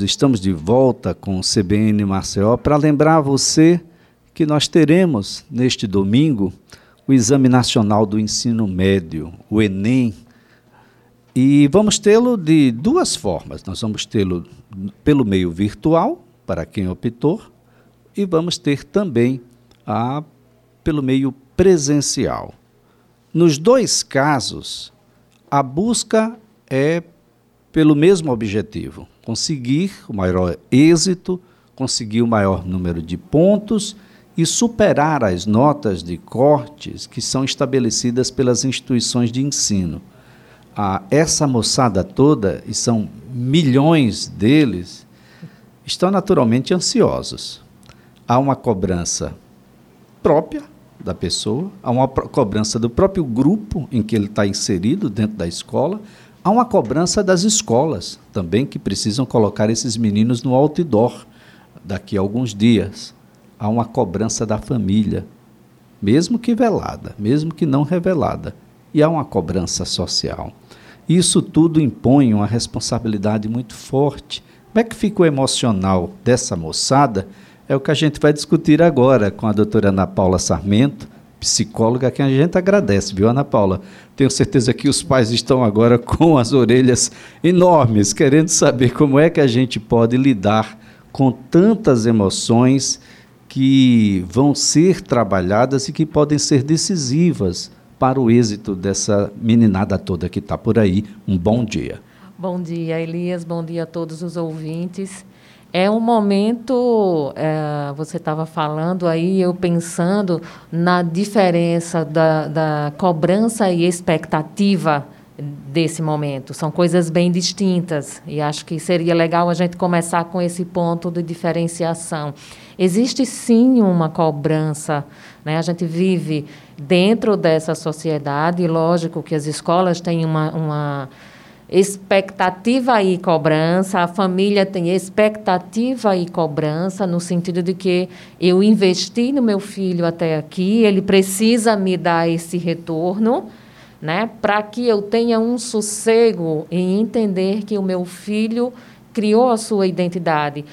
Estamos de volta com o CBN Maceió para lembrar você que nós teremos neste domingo o Exame Nacional do Ensino Médio, o Enem. E vamos tê-lo de duas formas. Nós vamos tê-lo pelo meio virtual, para quem optou, e vamos ter também a, pelo meio presencial. Nos dois casos, a busca é pelo mesmo objetivo conseguir o maior êxito, conseguir o maior número de pontos e superar as notas de cortes que são estabelecidas pelas instituições de ensino. Essa moçada toda, e são milhões deles, estão naturalmente ansiosos. Há uma cobrança própria da pessoa, há uma cobrança do próprio grupo em que ele está inserido dentro da escola, Há uma cobrança das escolas também que precisam colocar esses meninos no outdoor daqui a alguns dias. Há uma cobrança da família, mesmo que velada, mesmo que não revelada. E há uma cobrança social. Isso tudo impõe uma responsabilidade muito forte. Como é que fica o emocional dessa moçada? É o que a gente vai discutir agora com a doutora Ana Paula Sarmento, psicóloga, que a gente agradece, viu, Ana Paula? Tenho certeza que os pais estão agora com as orelhas enormes, querendo saber como é que a gente pode lidar com tantas emoções que vão ser trabalhadas e que podem ser decisivas para o êxito dessa meninada toda que está por aí. Um bom dia. Bom dia, Elias. Bom dia a todos os ouvintes. É um momento, é, você estava falando aí, eu pensando na diferença da, da cobrança e expectativa desse momento. São coisas bem distintas e acho que seria legal a gente começar com esse ponto de diferenciação. Existe sim uma cobrança, né? A gente vive dentro dessa sociedade, lógico que as escolas têm uma, uma expectativa e cobrança, a família tem expectativa e cobrança, no sentido de que eu investi no meu filho até aqui, ele precisa me dar esse retorno, né, para que eu tenha um sossego em entender que o meu filho criou a sua identidade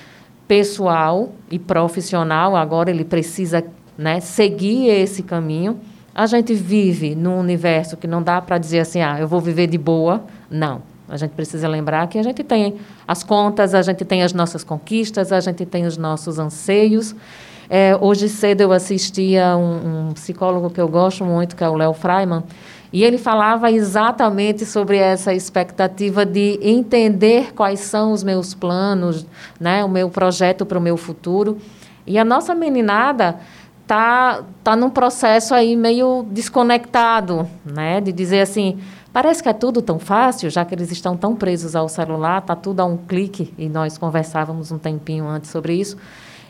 pessoal e profissional, agora ele precisa né, seguir esse caminho. A gente vive num universo que não dá para dizer assim, ah, eu vou viver de boa. Não. A gente precisa lembrar que a gente tem as contas, a gente tem as nossas conquistas, a gente tem os nossos anseios. É, hoje cedo eu assisti a um, um, psicólogo que eu gosto muito, que é o Léo Freiman, e ele falava exatamente sobre essa expectativa de entender quais são os meus planos, né, o meu projeto para o meu futuro. E a nossa meninada tá tá num processo aí meio desconectado, né, de dizer assim, Parece que é tudo tão fácil, já que eles estão tão presos ao celular, está tudo a um clique, e nós conversávamos um tempinho antes sobre isso.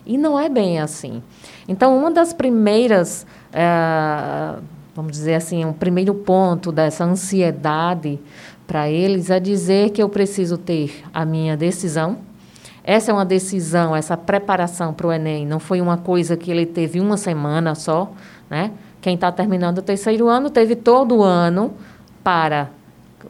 E não é bem assim. Então, uma das primeiras, é, vamos dizer assim, um primeiro ponto dessa ansiedade para eles é dizer que eu preciso ter a minha decisão. Essa é uma decisão, essa preparação para o Enem não foi uma coisa que ele teve uma semana só, né? Quem está terminando o terceiro ano teve todo o ano para,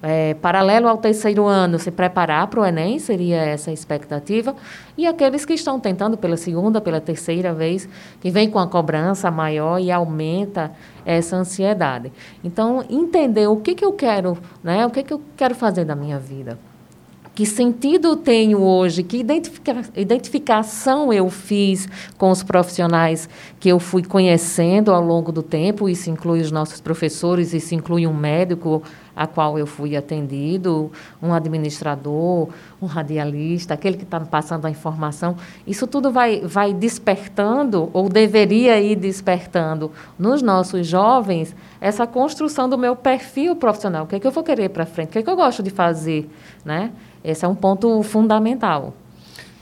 é, paralelo ao terceiro ano, se preparar para o Enem, seria essa a expectativa, e aqueles que estão tentando pela segunda, pela terceira vez, que vem com a cobrança maior e aumenta essa ansiedade. Então, entender o que, que eu quero, né, o que, que eu quero fazer da minha vida. Que sentido tenho hoje? Que identifica, identificação eu fiz com os profissionais que eu fui conhecendo ao longo do tempo? Isso inclui os nossos professores, isso inclui um médico a qual eu fui atendido, um administrador, um radialista, aquele que está passando a informação. Isso tudo vai, vai despertando, ou deveria ir despertando, nos nossos jovens, essa construção do meu perfil profissional. O que é que eu vou querer para frente? O que é que eu gosto de fazer? Né? Esse é um ponto fundamental.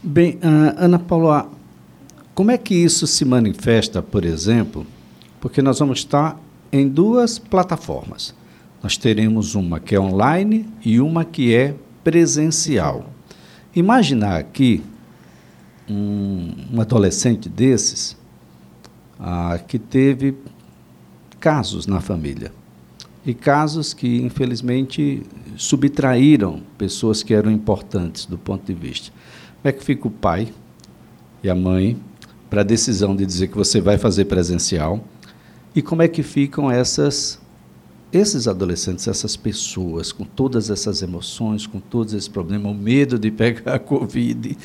Bem, uh, Ana Paula, como é que isso se manifesta, por exemplo? Porque nós vamos estar em duas plataformas. Nós teremos uma que é online e uma que é presencial. Imaginar aqui um, um adolescente desses ah, que teve casos na família e casos que, infelizmente, subtraíram pessoas que eram importantes do ponto de vista. Como é que fica o pai e a mãe para a decisão de dizer que você vai fazer presencial? E como é que ficam essas esses adolescentes, essas pessoas, com todas essas emoções, com todos esses problemas, o medo de pegar a Covid.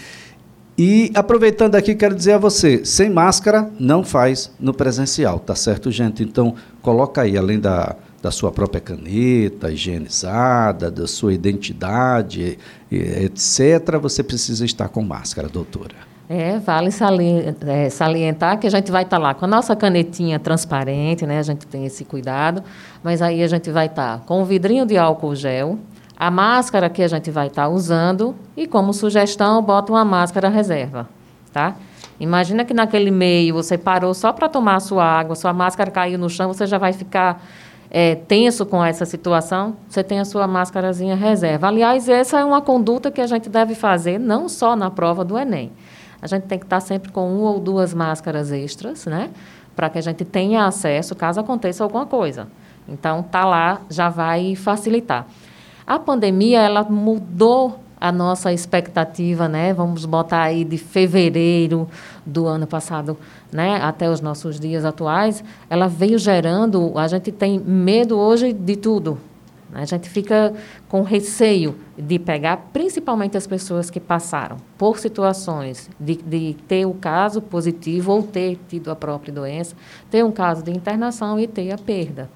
E aproveitando aqui, quero dizer a você, sem máscara não faz no presencial, tá certo, gente? Então, coloca aí, além da, da sua própria caneta higienizada, da sua identidade, etc., você precisa estar com máscara, doutora. É, vale é, salientar que a gente vai estar tá lá com a nossa canetinha transparente, né? A gente tem esse cuidado, mas aí a gente vai estar tá com o vidrinho de álcool gel, a máscara que a gente vai estar tá usando e como sugestão, bota uma máscara reserva, tá? Imagina que naquele meio você parou só para tomar a sua água, sua máscara caiu no chão, você já vai ficar é, tenso com essa situação, você tem a sua máscarazinha reserva. Aliás, essa é uma conduta que a gente deve fazer não só na prova do Enem, a gente tem que estar sempre com uma ou duas máscaras extras, né? Para que a gente tenha acesso caso aconteça alguma coisa. Então, tá lá já vai facilitar. A pandemia, ela mudou a nossa expectativa, né? Vamos botar aí de fevereiro do ano passado, né, até os nossos dias atuais, ela veio gerando, a gente tem medo hoje de tudo, a gente fica com receio de pegar, principalmente as pessoas que passaram por situações de, de ter o caso positivo ou ter tido a própria doença, ter um caso de internação e ter a perda.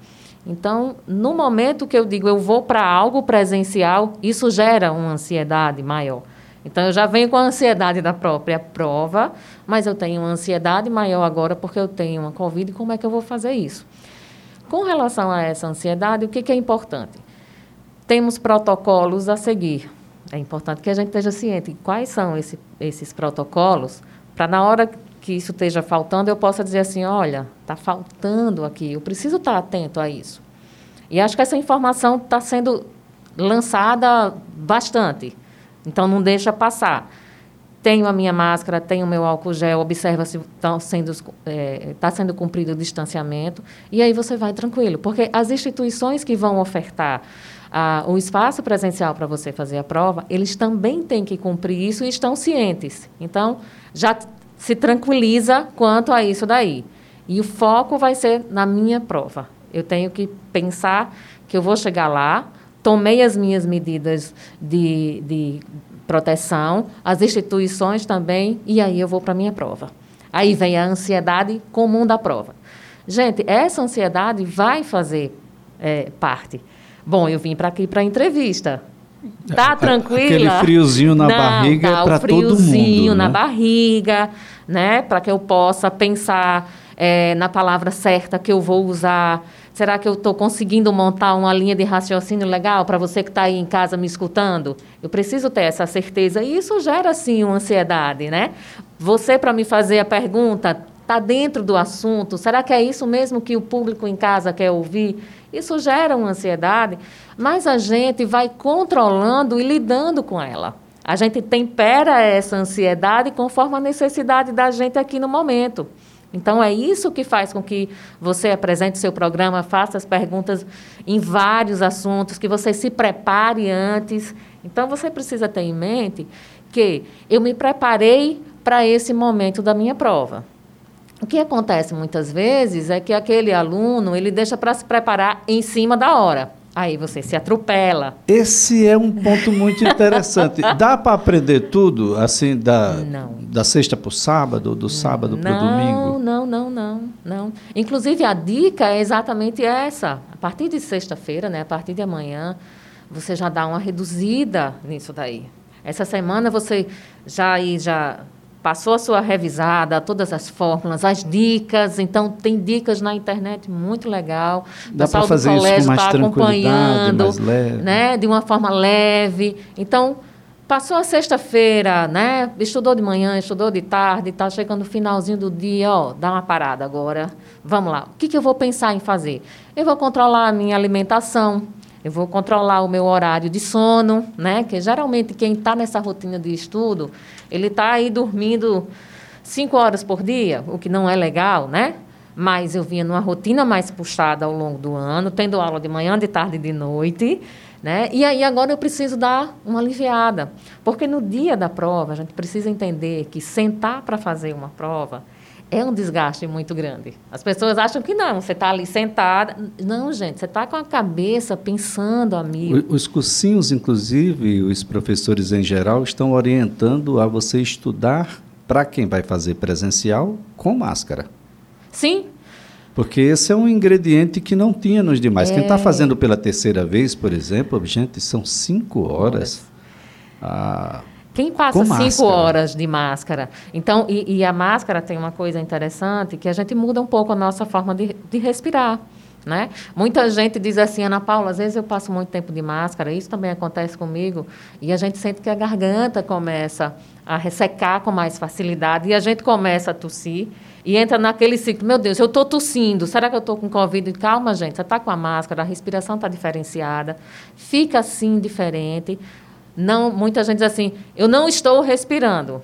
Então, no momento que eu digo eu vou para algo presencial, isso gera uma ansiedade maior. Então, eu já venho com a ansiedade da própria prova, mas eu tenho uma ansiedade maior agora porque eu tenho uma Covid como é que eu vou fazer isso? Com relação a essa ansiedade, o que, que é importante? Temos protocolos a seguir. É importante que a gente esteja ciente quais são esse, esses protocolos, para na hora que isso esteja faltando, eu possa dizer assim, olha, está faltando aqui, eu preciso estar atento a isso. E acho que essa informação está sendo lançada bastante, então não deixa passar. Tenho a minha máscara, tenho o meu álcool gel, observa se está sendo, é, tá sendo cumprido o distanciamento, e aí você vai tranquilo, porque as instituições que vão ofertar a, o espaço presencial para você fazer a prova, eles também têm que cumprir isso e estão cientes. Então, já se tranquiliza quanto a isso daí. E o foco vai ser na minha prova. Eu tenho que pensar que eu vou chegar lá, tomei as minhas medidas de, de proteção, as instituições também, e aí eu vou para a minha prova. Aí vem a ansiedade comum da prova. Gente, essa ansiedade vai fazer é, parte. Bom, eu vim para aqui para entrevista. Tá tranquila? Aquele friozinho na Não, barriga tá, para todo mundo. friozinho na né? barriga, né? Para que eu possa pensar é, na palavra certa que eu vou usar. Será que eu estou conseguindo montar uma linha de raciocínio legal para você que está aí em casa me escutando? Eu preciso ter essa certeza. E isso gera, sim, uma ansiedade, né? Você, para me fazer a pergunta, está dentro do assunto? Será que é isso mesmo que o público em casa quer ouvir? Isso gera uma ansiedade, mas a gente vai controlando e lidando com ela. A gente tempera essa ansiedade conforme a necessidade da gente aqui no momento. Então, é isso que faz com que você apresente seu programa, faça as perguntas em vários assuntos, que você se prepare antes. Então, você precisa ter em mente que eu me preparei para esse momento da minha prova. O que acontece muitas vezes é que aquele aluno ele deixa para se preparar em cima da hora. Aí você se atropela. Esse é um ponto muito interessante. Dá para aprender tudo, assim, da, não. da sexta para o sábado, do sábado para o domingo? Não, não, não, não. Inclusive, a dica é exatamente essa. A partir de sexta-feira, né, a partir de amanhã, você já dá uma reduzida nisso daí. Essa semana você já, aí, já passou a sua revisada, todas as fórmulas, as dicas. Então, tem dicas na internet muito legal. O Dá pessoal fazer do colégio está acompanhando, né, de uma forma leve. Então, passou a sexta-feira, né, estudou de manhã, estudou de tarde, está chegando o finalzinho do dia, ó, dá uma parada agora. Vamos lá. O que, que eu vou pensar em fazer? Eu vou controlar a minha alimentação, eu vou controlar o meu horário de sono, né? Que geralmente quem está nessa rotina de estudo, ele está aí dormindo cinco horas por dia, o que não é legal, né? Mas eu vinha numa rotina mais puxada ao longo do ano, tendo aula de manhã, de tarde e de noite. Né? E aí agora eu preciso dar uma aliviada. Porque no dia da prova, a gente precisa entender que sentar para fazer uma prova é um desgaste muito grande. As pessoas acham que não, você está ali sentada. Não, gente, você está com a cabeça pensando, amigo. Os cursinhos, inclusive, os professores em geral, estão orientando a você estudar para quem vai fazer presencial com máscara. Sim. Porque esse é um ingrediente que não tinha nos demais. É. Quem está fazendo pela terceira vez, por exemplo, gente, são cinco horas. Ah, quem passa cinco máscara. horas de máscara? Então, e, e, a máscara tem uma coisa interessante que a gente muda um pouco a nossa forma de, de respirar. Né? Muita gente diz assim, Ana Paula, às vezes eu passo muito tempo de máscara, isso também acontece comigo, e a gente sente que a garganta começa a ressecar com mais facilidade, e a gente começa a tossir, e entra naquele ciclo, meu Deus, eu estou tossindo, será que eu estou com Covid? Calma, gente, você está com a máscara, a respiração está diferenciada, fica assim diferente, não, muita gente diz assim, eu não estou respirando,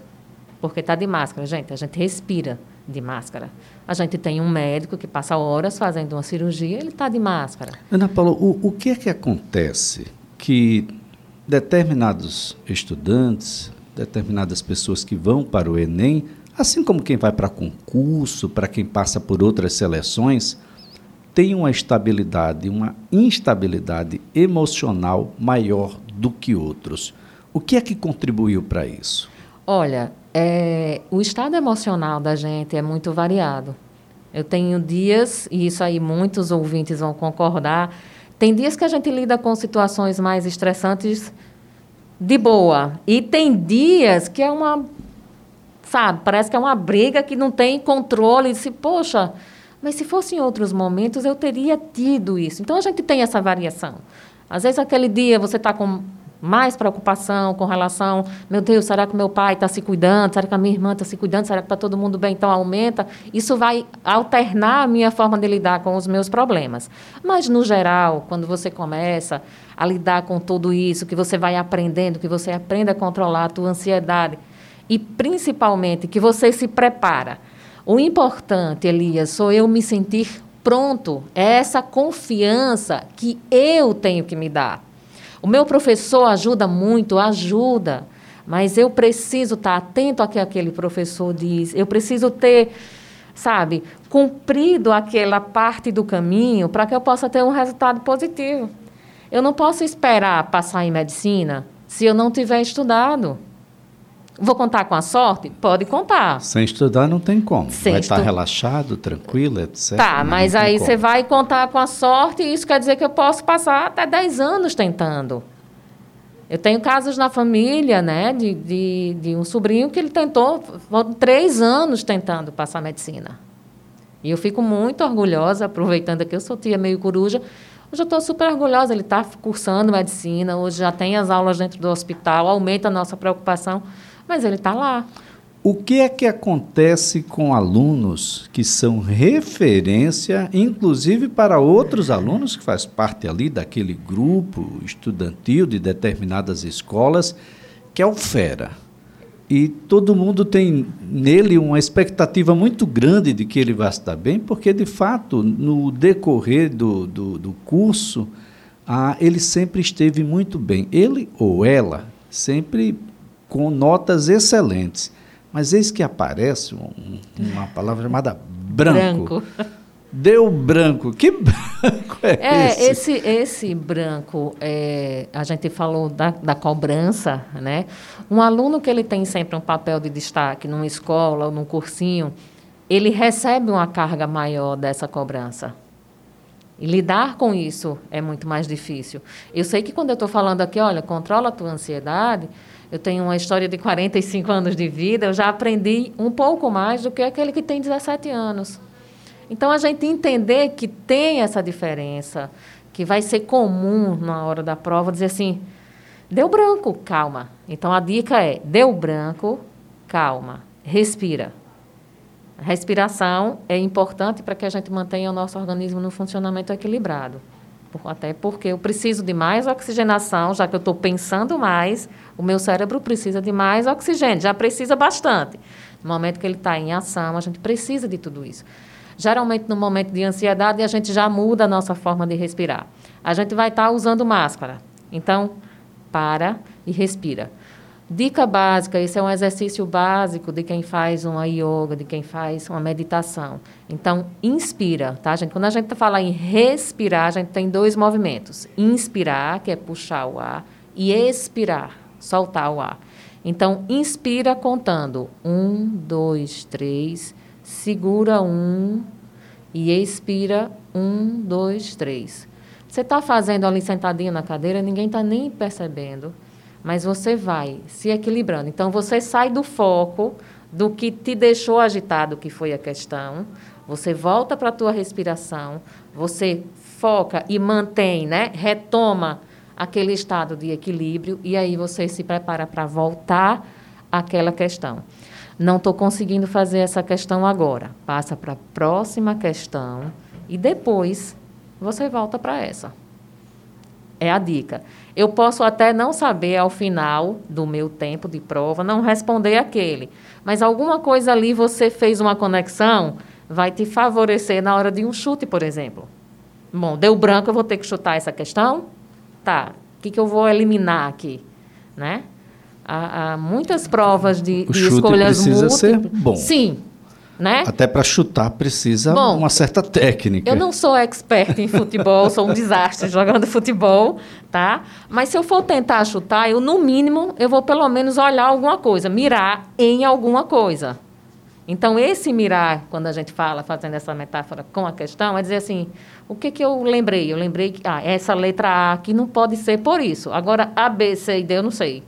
porque está de máscara. Gente, a gente respira de máscara. A gente tem um médico que passa horas fazendo uma cirurgia, ele está de máscara. Ana Paula, o, o que é que acontece que determinados estudantes, determinadas pessoas que vão para o Enem, assim como quem vai para concurso, para quem passa por outras seleções, tem uma estabilidade, uma instabilidade emocional maior do que outros. O que é que contribuiu para isso? Olha, é, o estado emocional da gente é muito variado. Eu tenho dias, e isso aí muitos ouvintes vão concordar, tem dias que a gente lida com situações mais estressantes de boa. E tem dias que é uma. Sabe, parece que é uma briga que não tem controle. Se, poxa, mas se fosse em outros momentos eu teria tido isso. Então a gente tem essa variação. Às vezes, aquele dia você está com mais preocupação com relação, meu Deus, será que meu pai está se cuidando? Será que a minha irmã está se cuidando? Será que está todo mundo bem? Então aumenta. Isso vai alternar a minha forma de lidar com os meus problemas. Mas no geral, quando você começa a lidar com tudo isso, que você vai aprendendo, que você aprende a controlar a tua ansiedade e principalmente que você se prepara. O importante, Elias, sou eu me sentir pronto, é essa confiança que eu tenho que me dar. O meu professor ajuda muito, ajuda, mas eu preciso estar atento ao que aquele professor diz, eu preciso ter, sabe, cumprido aquela parte do caminho para que eu possa ter um resultado positivo. Eu não posso esperar passar em medicina se eu não tiver estudado. Vou contar com a sorte? Pode contar. Sem estudar não tem como. Sem vai estar estu... relaxado, tranquilo, etc. Tá, mas aí você vai contar com a sorte e isso quer dizer que eu posso passar até 10 anos tentando. Eu tenho casos na família, né, de, de, de um sobrinho que ele tentou, três anos tentando passar medicina. E eu fico muito orgulhosa, aproveitando que eu sou tia meio coruja, Hoje eu estou super orgulhosa, ele está cursando medicina, hoje já tem as aulas dentro do hospital, aumenta a nossa preocupação mas ele está lá. O que é que acontece com alunos que são referência, inclusive para outros alunos que faz parte ali daquele grupo estudantil de determinadas escolas, que é o fera? E todo mundo tem nele uma expectativa muito grande de que ele vai estar bem, porque, de fato, no decorrer do, do, do curso, ah, ele sempre esteve muito bem. Ele ou ela sempre com notas excelentes. Mas eis que aparece um, uma palavra chamada branco. branco. Deu branco. Que branco é, é esse? esse? Esse branco, é, a gente falou da, da cobrança, né? Um aluno que ele tem sempre um papel de destaque numa escola ou num cursinho, ele recebe uma carga maior dessa cobrança. E lidar com isso é muito mais difícil. Eu sei que quando eu estou falando aqui, olha, controla a tua ansiedade, eu tenho uma história de 45 anos de vida, eu já aprendi um pouco mais do que aquele que tem 17 anos. Então, a gente entender que tem essa diferença, que vai ser comum na hora da prova, dizer assim: deu branco, calma. Então, a dica é: deu branco, calma, respira. Respiração é importante para que a gente mantenha o nosso organismo no funcionamento equilibrado até porque eu preciso de mais oxigenação, já que eu estou pensando mais, o meu cérebro precisa de mais oxigênio, já precisa bastante. No momento que ele está em ação, a gente precisa de tudo isso. Geralmente, no momento de ansiedade, a gente já muda a nossa forma de respirar. A gente vai estar tá usando máscara. Então, para e respira. Dica básica, esse é um exercício básico de quem faz uma yoga, de quem faz uma meditação. Então, inspira, tá, gente? Quando a gente fala em respirar, a gente tem dois movimentos. Inspirar, que é puxar o ar, e expirar, soltar o ar. Então, inspira contando. Um, dois, três. Segura um e expira. Um, dois, três. Você está fazendo ali sentadinho na cadeira, ninguém está nem percebendo, mas você vai se equilibrando. Então, você sai do foco do que te deixou agitado, que foi a questão. Você volta para a tua respiração, você foca e mantém, né? Retoma aquele estado de equilíbrio e aí você se prepara para voltar àquela questão. Não estou conseguindo fazer essa questão agora. Passa para a próxima questão e depois você volta para essa. É a dica. Eu posso até não saber ao final do meu tempo de prova, não responder aquele, mas alguma coisa ali você fez uma conexão, vai te favorecer na hora de um chute, por exemplo. Bom, deu branco, eu vou ter que chutar essa questão? tá, o que, que eu vou eliminar aqui, né? Há, há muitas provas de, o de escolhas precisa múltiplas. ser bom. Sim, né? Até para chutar precisa bom, uma certa técnica. Eu não sou expert em futebol, sou um desastre jogando futebol, tá? Mas se eu for tentar chutar, eu no mínimo eu vou pelo menos olhar alguma coisa, mirar em alguma coisa. Então esse mirar, quando a gente fala fazendo essa metáfora com a questão, é dizer assim, o que, que eu lembrei? Eu lembrei que ah, essa letra A aqui não pode ser por isso. Agora, A, B, C e D eu não sei.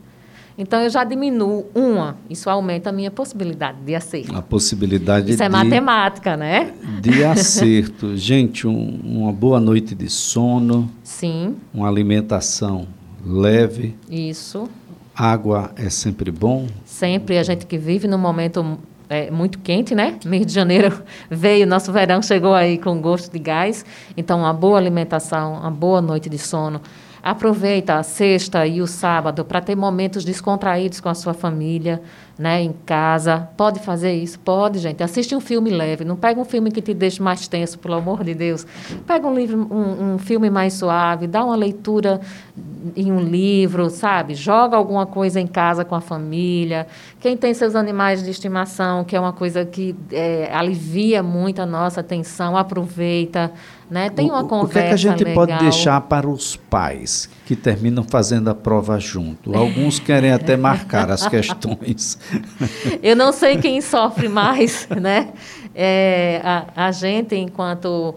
Então, eu já diminuo uma. Isso aumenta a minha possibilidade de acerto. A possibilidade Isso é de, matemática, né? De acerto. Gente, um, uma boa noite de sono. Sim. Uma alimentação leve. Isso. Água é sempre bom. Sempre. A gente que vive num momento é, muito quente, né? Mês de janeiro veio, nosso verão chegou aí com gosto de gás. Então, uma boa alimentação, uma boa noite de sono. Aproveita a sexta e o sábado para ter momentos descontraídos com a sua família né, em casa. Pode fazer isso? Pode, gente. Assiste um filme leve. Não pega um filme que te deixe mais tenso, pelo amor de Deus. Pega um, livro, um, um filme mais suave, dá uma leitura em um livro, sabe? Joga alguma coisa em casa com a família. Quem tem seus animais de estimação, que é uma coisa que é, alivia muito a nossa atenção, aproveita. Né? Tem uma conversa. O que, é que a gente legal. pode deixar para os pais que terminam fazendo a prova junto? Alguns querem até marcar as questões. Eu não sei quem sofre mais, né? É, a, a gente, enquanto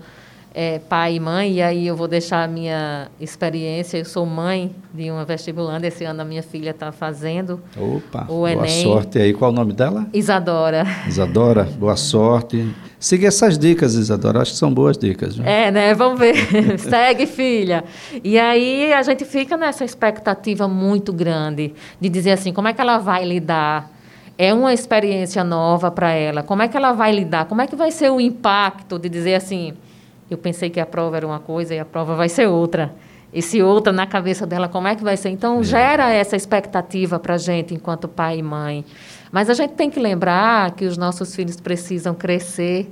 é, pai e mãe, e aí eu vou deixar a minha experiência. Eu sou mãe de uma vestibulanda, esse ano a minha filha está fazendo Opa, o Enem. Boa sorte aí. Qual o nome dela? Isadora. Isadora, boa sorte. Siga essas dicas, Isadora, acho que são boas dicas. Viu? É, né? Vamos ver. Segue, filha. E aí a gente fica nessa expectativa muito grande de dizer assim, como é que ela vai lidar é uma experiência nova para ela. Como é que ela vai lidar? Como é que vai ser o impacto de dizer assim, eu pensei que a prova era uma coisa e a prova vai ser outra. Esse outra na cabeça dela, como é que vai ser? Então, gera essa expectativa para a gente, enquanto pai e mãe. Mas a gente tem que lembrar que os nossos filhos precisam crescer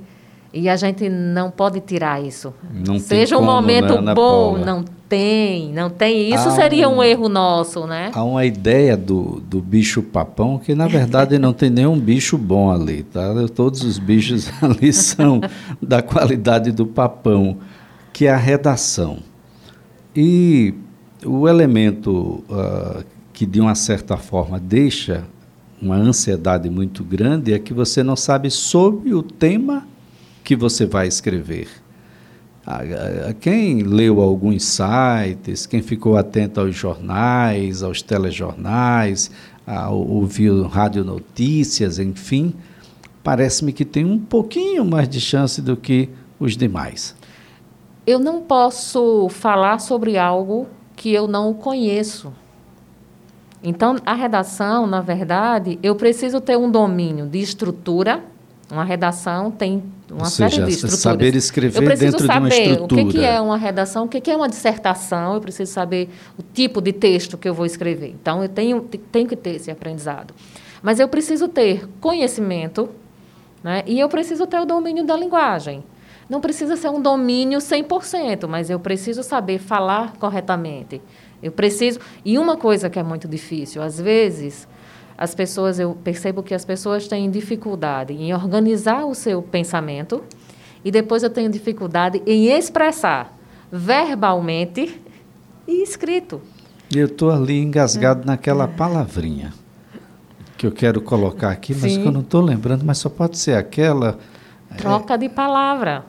e a gente não pode tirar isso. Não Seja um como, momento né, bom, não tem, não tem. Isso há seria um, um, erro nosso, né? Há uma ideia do, do bicho papão que, na verdade, não tem nenhum bicho bom ali, tá? Todos os bichos ali são da qualidade do papão, que é a redação. E o elemento uh, que, de uma certa forma, deixa uma ansiedade muito grande é que você não sabe sobre o tema que você vai escrever. Quem leu alguns sites, quem ficou atento aos jornais, aos telejornais, ouviu rádio notícias, enfim, parece-me que tem um pouquinho mais de chance do que os demais. Eu não posso falar sobre algo que eu não conheço. Então, a redação, na verdade, eu preciso ter um domínio de estrutura uma redação tem uma Ou série seja, de estruturas. saber escrever dentro de uma estrutura. o que, é uma redação, o que, é uma dissertação, eu preciso saber o tipo de texto que eu vou escrever. Então, eu tenho, tenho que ter esse aprendizado. Mas eu preciso ter conhecimento né, e eu preciso ter o domínio da linguagem. Não precisa ser um domínio 100%, mas eu preciso saber falar corretamente. Eu preciso. E uma coisa que é muito difícil, às vezes, as pessoas, eu percebo que as pessoas têm dificuldade em organizar o seu pensamento e depois eu tenho dificuldade em expressar verbalmente e escrito. E eu estou ali engasgado é. naquela palavrinha que eu quero colocar aqui, mas Sim. que eu não estou lembrando, mas só pode ser aquela. Troca é... de palavra.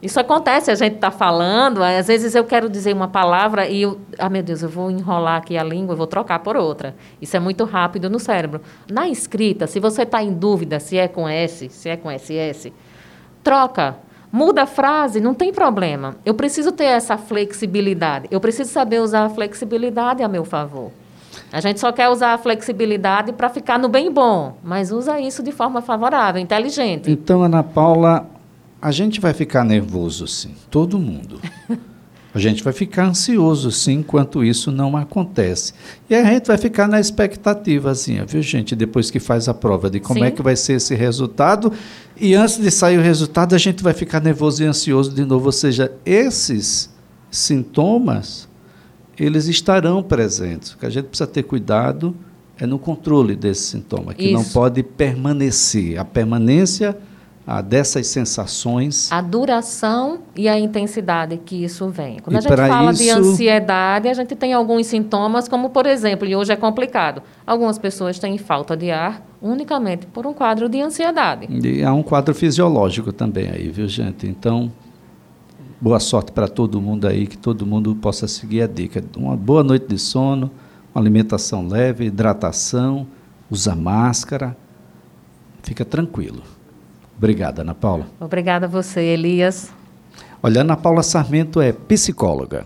Isso acontece, a gente está falando, às vezes eu quero dizer uma palavra e eu, ah, meu Deus, eu vou enrolar aqui a língua, eu vou trocar por outra. Isso é muito rápido no cérebro. Na escrita, se você está em dúvida se é com S, se é com SS, troca. Muda a frase, não tem problema. Eu preciso ter essa flexibilidade. Eu preciso saber usar a flexibilidade a meu favor. A gente só quer usar a flexibilidade para ficar no bem bom, mas usa isso de forma favorável, inteligente. Então, Ana Paula, a gente vai ficar nervoso, sim, todo mundo. A gente vai ficar ansioso, sim, enquanto isso não acontece. E a gente vai ficar na expectativazinha, viu, gente? Depois que faz a prova de como é sim. é que vai ser esse resultado. E antes de sair o resultado, a gente vai ficar nervoso e ansioso de novo. Ou seja, esses sintomas, eles estarão presentes. O que a gente precisa ter cuidado é no controle desse sintoma, que isso. não pode permanecer. A permanência ah, dessas sensações. A duração e a intensidade que isso vem. Quando e a gente fala isso... de ansiedade, a gente tem alguns sintomas, como por exemplo, e hoje é complicado, algumas pessoas têm falta de ar unicamente por um quadro de ansiedade. E há um quadro fisiológico também aí, viu, gente? Então, boa sorte para todo mundo aí, que todo mundo possa seguir a dica. Uma boa noite de sono, uma alimentação leve, hidratação, usa máscara, fica tranquilo. Obrigada, Ana Paula. Obrigada a você, Elias. Olha, Ana Paula Sarmento é psicóloga.